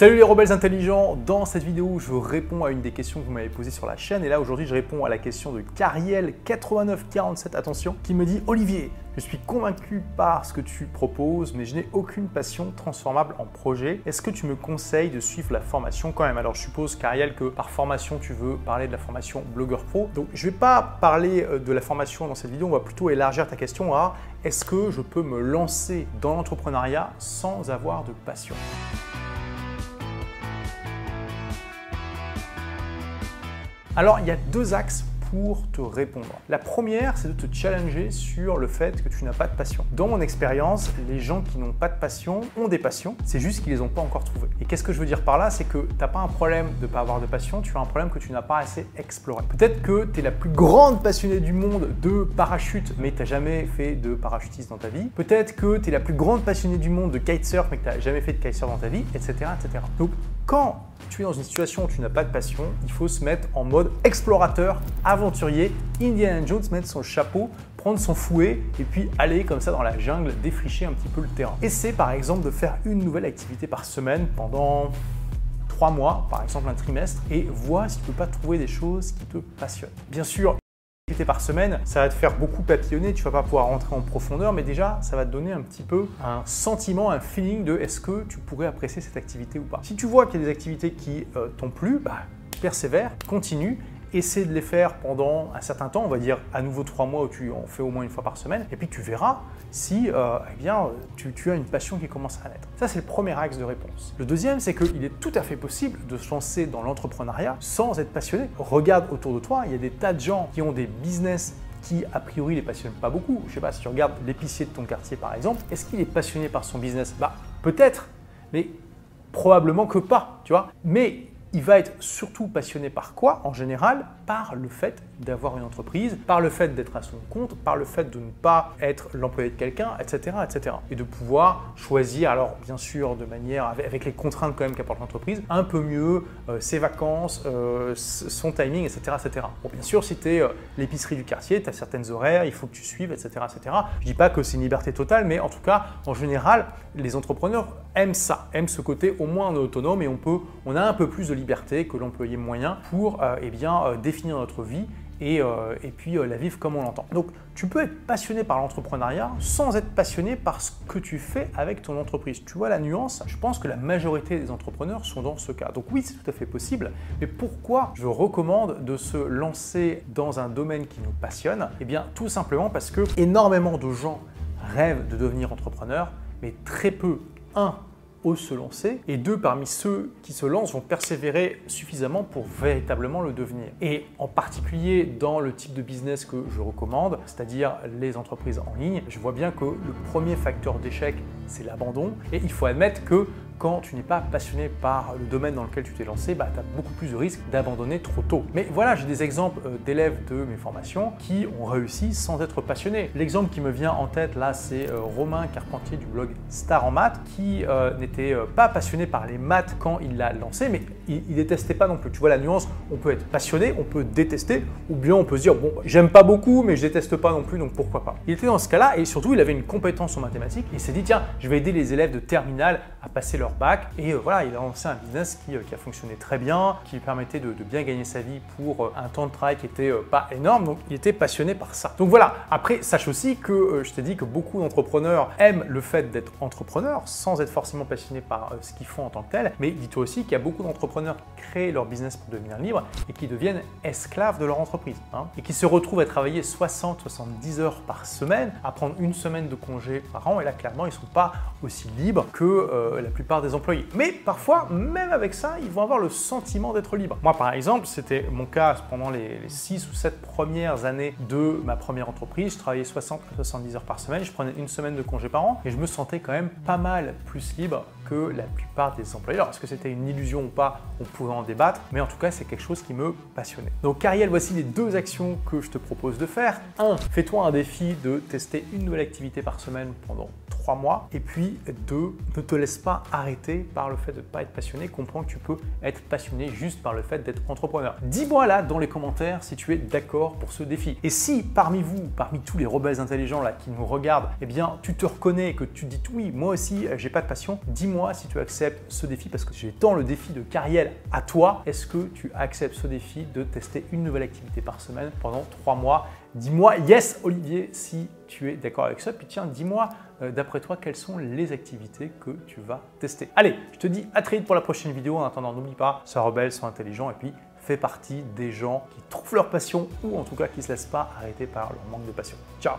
Salut les rebelles intelligents, dans cette vidéo je réponds à une des questions que vous m'avez posées sur la chaîne et là aujourd'hui je réponds à la question de Cariel8947, attention, qui me dit Olivier, je suis convaincu par ce que tu proposes mais je n'ai aucune passion transformable en projet. Est-ce que tu me conseilles de suivre la formation quand même? Alors je suppose Cariel que par formation tu veux parler de la formation Blogueur Pro. Donc je ne vais pas parler euh, de la formation dans cette vidéo, on va plutôt élargir ta question à est-ce que je peux me lancer dans l'entrepreneuriat sans avoir de passion? Alors, il y a deux axes pour te répondre. La première, c'est de te challenger sur le fait que tu n'as pas de passion. Dans mon expérience, les gens qui n'ont pas de passion ont des passions, c'est juste qu'ils les ont pas encore trouvées. Et qu'est-ce que je veux dire par là? C'est que tu n'as pas un problème de ne pas avoir de passion, tu as un problème que tu n'as pas assez exploré. Peut-être que tu es la plus grande passionnée du monde de parachute, mais tu n'as jamais fait de parachutisme dans ta vie. Peut-être que tu es la plus grande passionnée du monde de kitesurf, mais que tu n'as jamais fait de kitesurf dans ta vie, etc. etc. Donc, quand tu es dans une situation où tu n'as pas de passion, il faut se mettre en mode explorateur, aventurier, Indiana Jones, mettre son chapeau, prendre son fouet et puis aller comme ça dans la jungle, défricher un petit peu le terrain. Essaie par exemple de faire une nouvelle activité par semaine pendant trois mois, par exemple un trimestre, et vois si tu peux pas trouver des choses qui te passionnent. Bien sûr, par semaine, ça va te faire beaucoup papillonner, tu vas pas pouvoir rentrer en profondeur, mais déjà, ça va te donner un petit peu un sentiment, un feeling de est-ce que tu pourrais apprécier cette activité ou pas. Si tu vois qu'il y a des activités qui euh, t'ont plu, bah, persévère, continue essaie de les faire pendant un certain temps, on va dire à nouveau trois mois où tu en fais au moins une fois par semaine, et puis tu verras si euh, eh bien, tu, as une passion qui commence à naître. Ça, c'est le premier axe de réponse. Le deuxième, c'est qu'il est tout à fait possible de se lancer dans l'entrepreneuriat sans être passionné. Regarde autour de toi, il y a des tas de gens qui ont des business qui a priori les passionnent pas beaucoup. Je sais pas si tu regardes l'épicier de ton quartier par exemple, est-ce qu'il est passionné par son business? Bah peut-être, mais probablement que pas, tu vois. Mais il va être surtout passionné par quoi En général, par le fait d'avoir une entreprise, par le fait d'être à son compte, par le fait de ne pas être l'employé de quelqu'un, etc., etc. Et de pouvoir choisir, alors bien sûr de manière, avec les contraintes quand même qu'apporte l'entreprise, un peu mieux euh, ses vacances, euh, son timing, etc., etc. Bon, bien sûr, si tu es euh, l'épicerie du quartier, tu as certaines horaires, il faut que tu suives, etc., etc. Je dis pas que c'est une liberté totale, mais en tout cas, en général, les entrepreneurs aiment ça, aiment ce côté au moins autonome et on peut, on a un peu plus de liberté que l'employé moyen pour eh bien, définir notre vie euh, et, puis euh, la vivre comme on l'entend. Donc tu peux être passionné par l'entrepreneuriat sans être passionné par ce que tu fais avec ton entreprise. Tu vois la nuance? Je pense que la majorité des entrepreneurs sont dans ce cas. Donc oui, c'est tout à fait possible, mais pourquoi je recommande de se lancer dans un domaine qui nous passionne? Eh bien tout simplement parce que énormément de gens rêvent de devenir entrepreneurs, mais très peu, un, se lancer, et deux, parmi ceux qui se lancent vont persévérer suffisamment pour véritablement le devenir. Et en particulier dans le type de business que je recommande, c'est-à-dire les entreprises en ligne, je vois bien que le premier facteur d'échec, c'est l'abandon, et il faut admettre que quand tu n'es pas passionné par le domaine dans lequel tu t'es lancé, bah, tu as beaucoup plus de risques d'abandonner trop tôt. Mais voilà, j'ai des exemples euh, d'élèves de mes formations qui ont réussi sans être passionnés. L'exemple qui me vient en tête là, c'est euh, Romain Carpentier du blog Star en maths qui euh, n'était pas passionné par les maths quand il l'a lancé, mais il, détestait pas non plus. Tu vois la nuance, on peut être passionné, on peut détester, ou bien on peut se dire, bon, j'aime pas beaucoup, mais je déteste pas non plus, donc pourquoi pas. Il était dans ce cas-là et surtout, il avait une compétence en mathématiques et il s'est dit, tiens, je vais aider les élèves de terminale à passer leur bac. Et euh, voilà, il a lancé un business qui, euh, a fonctionné très bien, qui lui permettait de, bien gagner sa vie pour euh, un temps de travail qui était pas énorme. Donc il était passionné par ça. Donc voilà, après, sache aussi que je t'ai dit que beaucoup d'entrepreneurs aiment le fait d'être entrepreneur sans être forcément passionné par ce qu'ils font en tant que tel. Mais dis-toi aussi qu'il y a beaucoup d'entrepreneurs qui créent leur business pour devenir libre et qui deviennent esclaves de leur entreprise. Hein, et qui se retrouvent à travailler 60-70 heures par semaine, à prendre une semaine de congé par an. Et là, clairement, ils ne sont pas aussi libres que la plupart des employés. Mais parfois, même avec ça, ils vont avoir le sentiment d'être libres. Moi, par exemple, c'était mon cas pendant les 6 ou 7 premières années de ma première entreprise. Je travaillais 60 à 70 heures par semaine, je prenais une semaine de congé par an et je me sentais quand même pas mal plus libre que la plupart des employés. Alors, est-ce que c'était une illusion ou pas? On pouvait en débattre, mais en tout cas, c'est quelque chose qui me passionnait. Donc, Ariel, voici les deux actions que je te propose de faire. 1. Fais-toi un défi de tester une nouvelle activité par semaine pendant trois mois. Et puis deux, ne te laisse pas arrêter par le fait de ne pas être passionné. Comprends que tu peux être passionné juste par le fait d'être entrepreneur. Dis-moi là dans les commentaires si tu es d'accord pour ce défi. Et si parmi vous, parmi tous les rebelles intelligents qui nous regardent, eh bien tu te reconnais et que tu dis oui, moi aussi euh, j'ai pas de passion, dis-moi si tu acceptes ce défi parce que j'ai tant le défi de carrière à toi. Est-ce que tu acceptes ce défi de tester une nouvelle activité par semaine pendant trois mois? Dis-moi yes Olivier si tu es d'accord avec ça. Puis tiens, dis-moi euh, d'après toi quelles sont les activités que tu vas tester? Allez, je te dis à très vite pour la prochaine vidéo. En attendant, n'oublie pas, sois rebelle, sois intelligent et puis fais partie des gens qui trouvent leur passion ou en tout cas qui ne se laissent pas arrêter par leur manque de passion. Ciao